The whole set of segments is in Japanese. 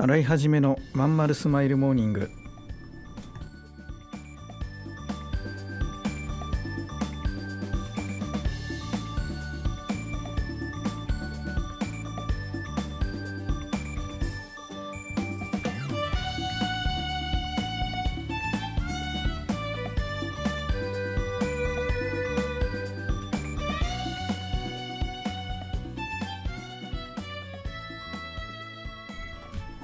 洗い始めのまんまるスマイルモーニング。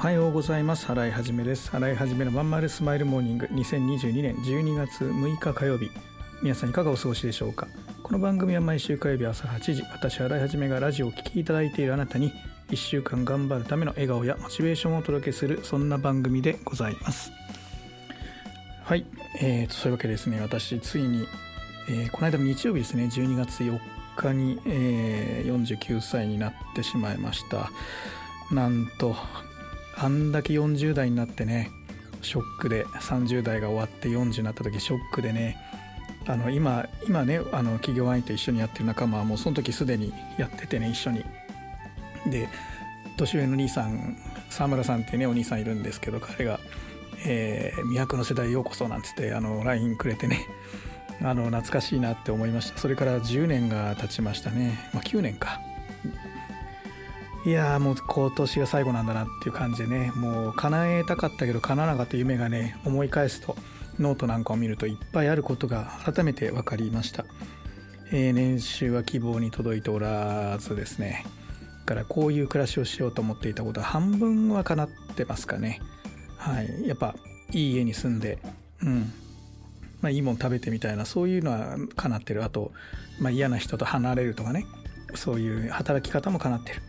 おはようございます。払いはじめです。払いはじめのまんまるスマイルモーニング。2022年12月6日火曜日皆さんいかがお過ごしでしょうか？この番組は毎週火曜日朝8時。私払いはじめがラジオを聴きいただいているあなたに1週間頑張るための笑顔やモチベーションをお届けするそんな番組でございます。はい、えー、そういうわけですね私ついに、えー、この間日曜日ですね12月4日に、えー、49歳になってしまいました。なんとあんだけ40代になってねショックで30代が終わって40になった時ショックでねあの今今ねあの企業案員と一緒にやってる仲間はもうその時すでにやっててね一緒に。で年上の兄さん沢村さんってねお兄さんいるんですけど彼が「えー、魅惑の世代ようこそ」なんつってあの LINE くれてねあの懐かしいなって思いました。それから10年が経ちましたね。まあ9年か。いやもう今年が最後なんだなっていう感じでねもう叶えたかったけど叶わなかった夢がね思い返すとノートなんかを見るといっぱいあることが改めて分かりました、えー、年収は希望に届いておらずですね。だからこういう暮らしをしようと思っていたことは半分は叶ってますかね。はい。やっぱいい家に住んでうん。まあいいもん食べてみたいなそういうのは叶ってる。あと、まあ、嫌な人と離れるとかね。そういう働き方も叶ってる。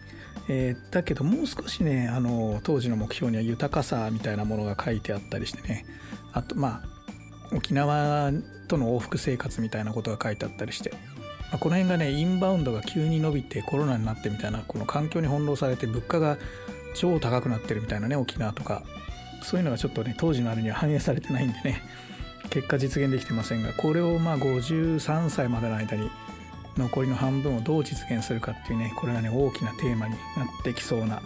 えー、だけどもう少しねあの当時の目標には豊かさみたいなものが書いてあったりしてね。あとまあ沖縄との往復生活みたいなことが書いてあったりして、まあ、この辺がねインバウンドが急に伸びてコロナになってみたいなこの環境に翻弄されて物価が超高くなってるみたいなね沖縄とか。そういうのがちょっとね当時のあれには反映されてないんでね。結果実現できてませんがこれをまあ53歳までの間に残りの半分をどう実現するかっていうねこれがね大きなテーマになってきそうな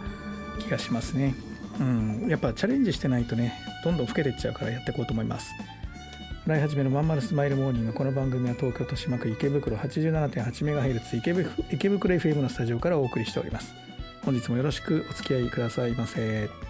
気がしますね。うん。やっぱチャレンジしてないとねどんどん老けてっちゃうからやっていこうと思います。来始めのまんまるスマイルモーニングこの番組は東京豊島区池袋 87.8MHz 池池袋 FM のスタジオからお送りしております。本日もよろしくお付き合いくださいませ。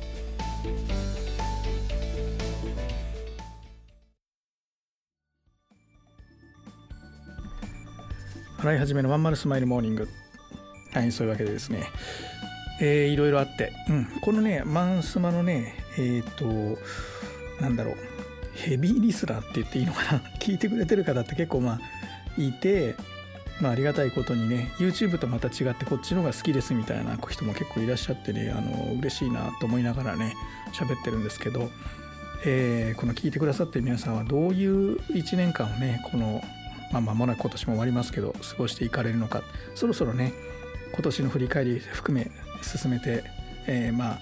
洗い始めのまんまるスマイルモーニング。はいそういうわけでですね。えー、いろいろあって、うん、このねマンスマのねえっ、ー、となんだろう。ヘビーリスナーって言っていいのかな。聞いてくれてる方って結構まあいてまあ、ありがたいことにね YouTube とまた違ってこっちの方が好きですみたいな人も結構いらっしゃってねあの嬉しいなと思いながらね喋ってるんですけど、えー、この聞いてくださってる皆さんはどういう1年間をねこのまあ、間もなく今年も終わりますけど過ごしていかれるのか。そろそろね今年の振り返り含め進めて、えー、まあ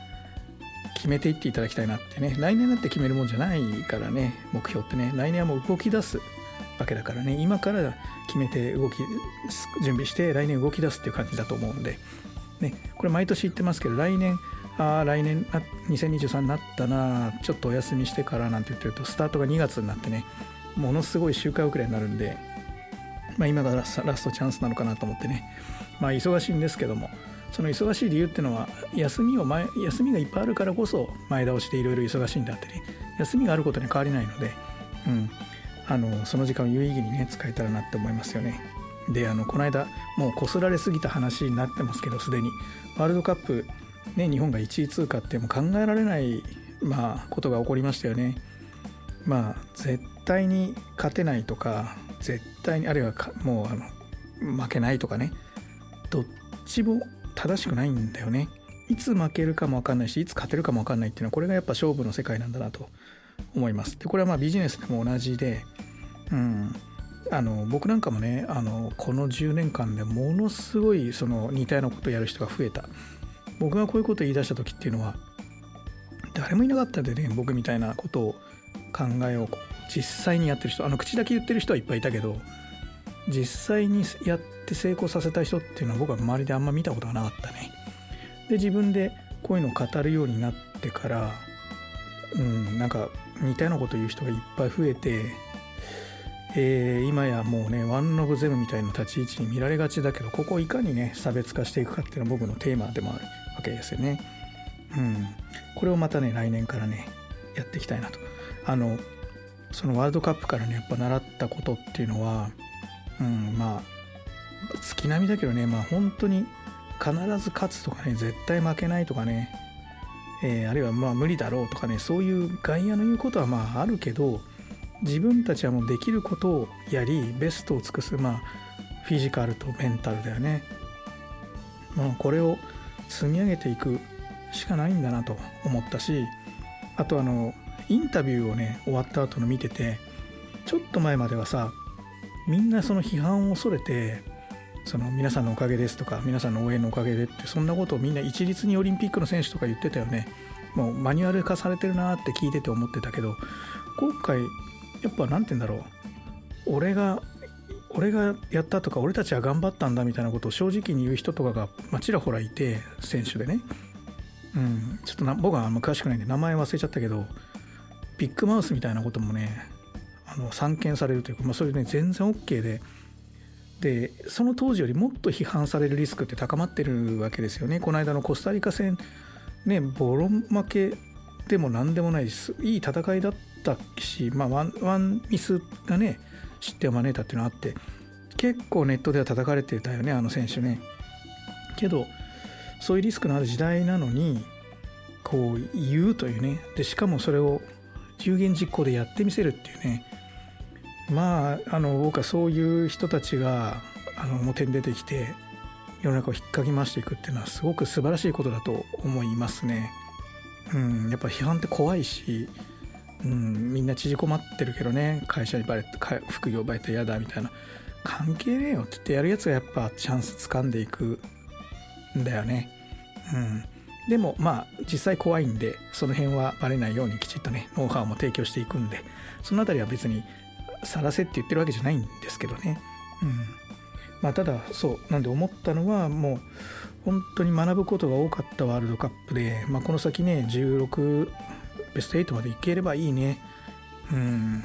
決めていっていただきたいなってね。来年になって決めるもんじゃないからね目標ってね。来年はもう動き出すわけだからね。今から決めて動き準備して来年動き出すっていう感じだと思うんで、ね、これ毎年言ってますけど来年ああ来年あ2023になったなちょっとお休みしてからなんて言ってるとスタートが2月になってねものすごい周回遅れになるんでまあ、今がラストチャンスなのかなと思ってね、まあ、忙しいんですけども、その忙しい理由っていうのは休みを前休みがいっぱいあるからこそ前倒しでいろいろ忙しいんだってね休みがあることに変わりないので、うん、あのその時間を有意義にね使えたらなって思いますよね。であのこの間もうこすられすぎた話になってますけどすでにワールドカップ、ね、日本が1位通過ってもう考えられない、まあ、ことが起こりましたよね。まあ絶対に勝てないとか絶対にあるいはもうあの負けないとかねどっちも正しくないんだよね。いつ負けるかも分かんないしいつ勝てるかも分かんないっていうのはこれがやっぱ勝負の世界なんだなと思います。でこれはまあビジネスでも同じで、うん、あの僕なんかもねあのこの10年間でものすごいその似たようなことをやる人が増えた。僕がこういうことを言い出した時っていうのは誰もいなかったんでね僕みたいなことを考えを実際にやってる人あの口だけ言ってる人はいっぱいいたけど実際にやって成功させた人っていうのは僕は周りであんま見たことがなかったね。で自分でこういうのを語るようになってからうんなんか似たようなこと言う人がいっぱい増えて、えー、今やもうねワン・オブ・ゼムみたいな立ち位置に見られがちだけどここをいかにね差別化していくかっていうのは僕のテーマでもあるわけですよね。うん、これをまたね来年からねやっていきたいなと。あのそのワールドカップからねやっぱ習ったことっていうのは、うん、まあ月並みだけどねまあ本当に必ず勝つとかね絶対負けないとかね、えー、あるいはまあ無理だろうとかねそういう外野の言うことはまああるけど自分たちはもうできることをやりベストを尽くすまあフィジカルとメンタルだよね。まあ、これを積み上げていくしかないんだなと思ったしあとあのインタビューをね終わった後の見ててちょっと前まではさみんなその批判を恐れてその皆さんのおかげですとか皆さんの応援のおかげでってそんなことをみんな一律にオリンピックの選手とか言ってたよね。もうマニュアル化されてるなって聞いてて思ってたけど今回やっぱ何て言うんだろう。俺が俺がやったとか俺たちは頑張ったんだみたいなことを正直に言う人とかが、ま、ちらほらいて選手でね。うん。ちょっとな僕はあんま詳しくないんで名前忘れちゃったけどビッグマウスみたいなこともねあの散見されるというか、まあ、それね全然 OK ででその当時よりもっと批判されるリスクって高まってるわけですよね。この間のコスタリカ戦ねボロ負けでも何でもないですいい戦いだったし、まあ、ワンワンミスがね失点を招いたっていうのがあって結構ネットでは叩かれてたよねあの選手ね。けどそういうリスクのある時代なのにこう言うというね。でしかもそれを有言実行でやってみせるっていうねまああの僕はそういう人たちがあの表に出てきて世の中を引っかき回していくっていうのはすごく素晴らしいことだと思いますね。うん、やっぱ批判って怖いし、うん、みんな縮こまってるけどね会社にバレて副業バレて嫌だみたいな関係ねえよって言ってやるやつがやっぱチャンス掴んでいくんだよね。うん、でもまあ実際怖いんでその辺はバレないようにきちっとねノウハウも提供していくんでその辺りは別にさらせって言ってるわけじゃないんですけどね。うんまあ、ただそうなんで思ったのはもう本当に学ぶことが多かったワールドカップで、まあ、この先ね16ベスト8までいければいいね。うん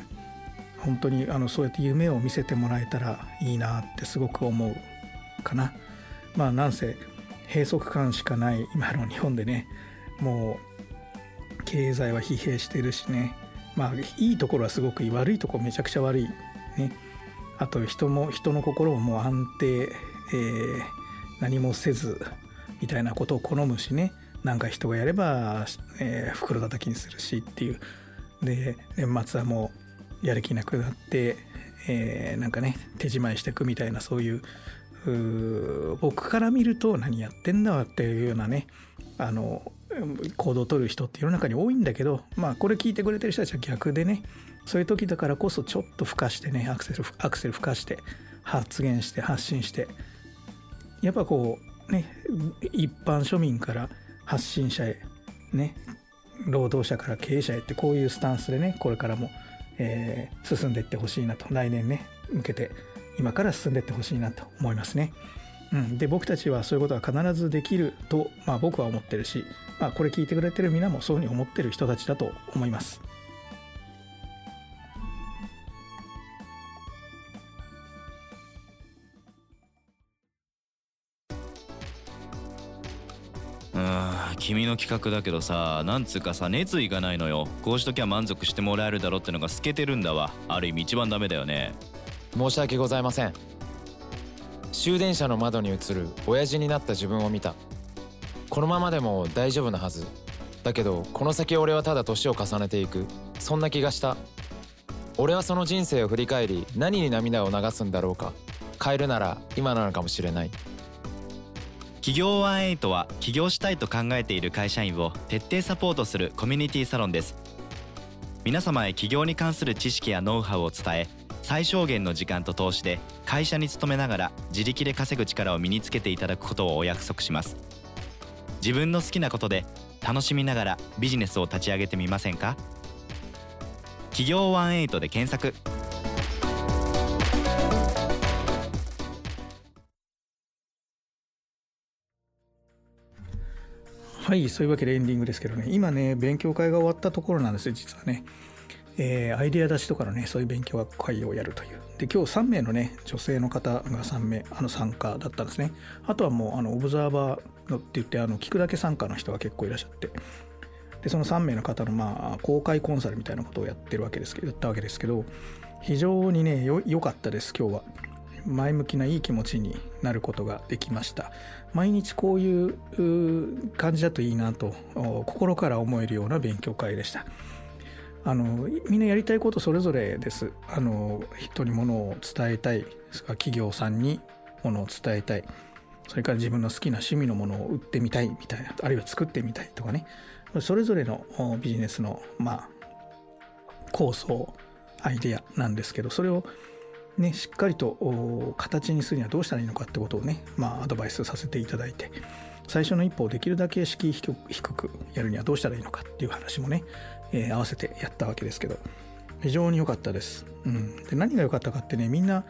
本当にあのそうやって夢を見せてもらえたらいいなってすごく思うかな。まあなんせ閉塞感しかない今の日本でね。もう経済は疲弊してるしね。まあいいところはすごくいい。悪いとこめちゃくちゃ悪いね。あと人も人の心をもう安定、えー、何もせずみたいなことを好むしね。なんか人がやれば、えー、袋叩きにするしっていう。で年末はもうやる気なくなって、えー、なんかね手仕舞いしていくみたいなそういう僕から見ると何やってんだわっていうようなねあの行動をとる人って世の中に多いんだけどまあこれ聞いてくれてる人たちは逆でねそういう時だからこそちょっとふかしてねアクセルアクセルふかして発言して発信してやっぱこうね一般庶民から発信者へね労働者から経営者へってこういうスタンスでねこれからも、えー、進んでいってほしいなと来年ね向けて今から進んでいってほしいなと思いますね。うん、で僕たちはそういうことが必ずできると、まあ、僕は思ってるし、まあ、これ聞いてくれてる皆もそういうふうに思ってる人たちだと思います。うん君の企画だけどさなんつうかさ熱意がないのよこうしときゃ満足してもらえるだろうってのが透けてるんだわある意味一番ダメだよね申し訳ございません。終電車の窓に映る親父になった自分を見た。このままでも大丈夫なはず。だけどこの先俺はただ年を重ねていく。そんな気がした。俺はその人生を振り返り何に涙を流すんだろうか。変えるなら今なのかもしれない。企業ワンエイトは起業したいと考えている会社員を徹底サポートするコミュニティサロンです。皆様へ起業に関する知識やノウハウを伝え最小限の時間と投資で会社に勤めながら自力で稼ぐ力を身につけていただくことをお約束します。自分の好きなことで楽しみながらビジネスを立ち上げてみませんか？企業ワンエイトで検索。はいそういうわけでエンディングですけどね。今ね勉強会が終わったところなんです実はね、えー、アイデア出しとかのねそういう勉強会をやるという。で今日3名のね女性の方が3名あの参加だったんですね。あとはもうあのオブザーバーのって言ってあの聞くだけ参加の人が結構いらっしゃって。でその3名の方のまあ公開コンサルみたいなことをやってるわけですけどやったわけですけど非常にね良かったです今日は。前向きないい気持ちになることができました。毎日こういう感じだといいなと心から思えるような勉強会でした。あのみんなやりたいことそれぞれです。あの人にものを伝えたい。企業さんにものを伝えたい。それから自分の好きな趣味のものを売ってみたい。みたいな。あるいは作ってみたいとかね。それぞれのビジネスのまあ構想アイデアなんですけどそれをね、しっかりと形にするにはどうしたらいいのかってことをね、まあ、アドバイスさせていただいて最初の一歩をできるだけ敷居低くやるにはどうしたらいいのかっていう話もね、えー、合わせてやったわけですけど。非常に良かったです、うん、で何が良かったかってねみんな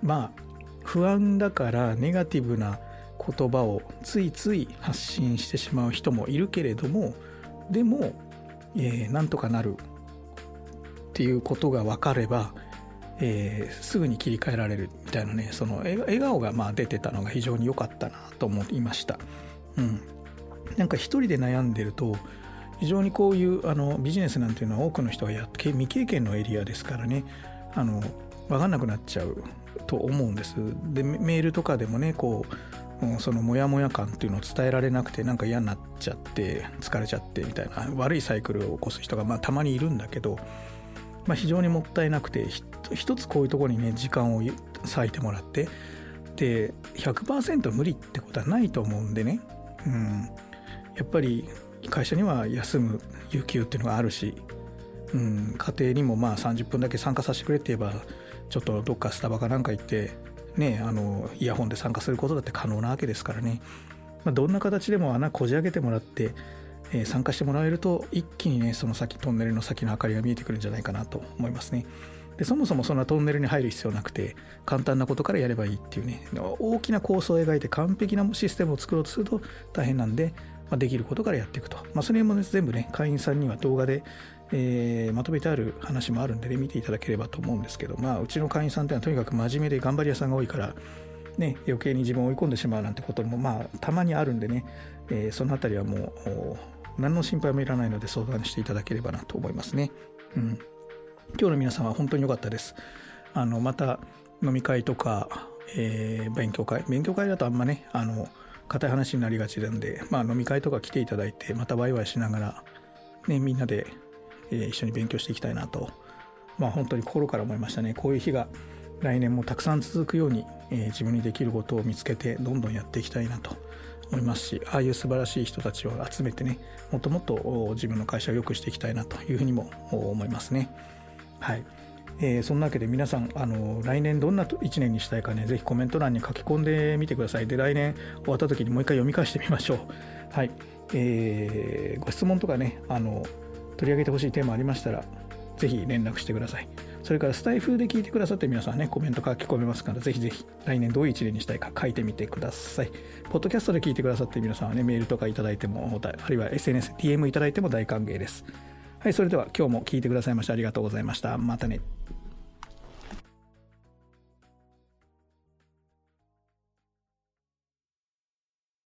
まあ不安だからネガティブな言葉をついつい発信してしまう人もいるけれどもでも、えー、なんとかなるっていうことが分かればえー、すぐに切り替えられるみたいなねその笑顔がまあ出てたのが非常に良かったなと思いました。うん、なんか一人で悩んでると非常にこういうあのビジネスなんていうのは多くの人がやって未経験のエリアですからねあの分かんなくなっちゃうと思うんです。でメールとかでもねこうそのモヤモヤ感っていうのを伝えられなくてなんか嫌になっちゃって疲れちゃってみたいな悪いサイクルを起こす人がまあたまにいるんだけどまあ、非常にもったいなくて一つこういうとこにね時間を割いてもらってで100%無理ってことはないと思うんでね、うん、やっぱり会社には休む有給っていうのがあるし、うん、家庭にもまあ30分だけ参加させてくれって言えばちょっとどっかスタバかなんか行ってねあのイヤホンで参加することだって可能なわけですからね、まあ、どんな形でも穴こじ開けてもらってえ参加してもらえると一気にねその先トンネルの先の明かりが見えてくるんじゃないかなと思いますね。でそもそもそんなトンネルに入る必要なくて簡単なことからやればいいっていうね大きな構想を描いて完璧なシステムを作ろうとすると大変なんで、ま、できることからやっていくと、まあ、それも、ね、全部ね会員さんには動画で、えー、まとめてある話もあるんでね見ていただければと思うんですけどまあうちの会員さんってのはとにかく真面目で頑張り屋さんが多いからね、余計に自分を追い込んでしまうなんてこともまあたまにあるんでね、えー、そのあたりはもう何の心配もいらないので相談していただければなと思いますね。うん、今日の皆さんは本当に良かったです。あのまた飲み会とか、えー、勉強会勉強会だとあんまねあの硬い話になりがちなんで、まあ、飲み会とか来ていただいてまたワイワイしながら、ね、みんなで、えー、一緒に勉強していきたいなと、まあ、本当に心から思いましたねこういう日が来年もたくさん続くように、えー、自分にできることを見つけてどんどんやっていきたいなと思いますしああいう素晴らしい人たちを集めてねもっともっと自分の会社を良くしていきたいなというふうにも思いますね。はいえー、そんなわけで皆さんあの来年どんな1年にしたいかねぜひコメント欄に書き込んでみてくださいで来年終わった時にもう一回読み返してみましょう はい、えー、ご質問とかねあの取り上げてほしいテーマありましたらぜひ連絡してくださいそれからスタイフで聞いてくださって皆さんね、コメント書き込めますから、ぜひぜひ来年どういう一年にしたいか書いてみてください。ポッドキャストで聞いてくださって皆さんはね、メールとかいただいても、あるいは SNS、DM いただいても大歓迎です。はい、それでは今日も聞いてくださいましてありがとうございました。またね。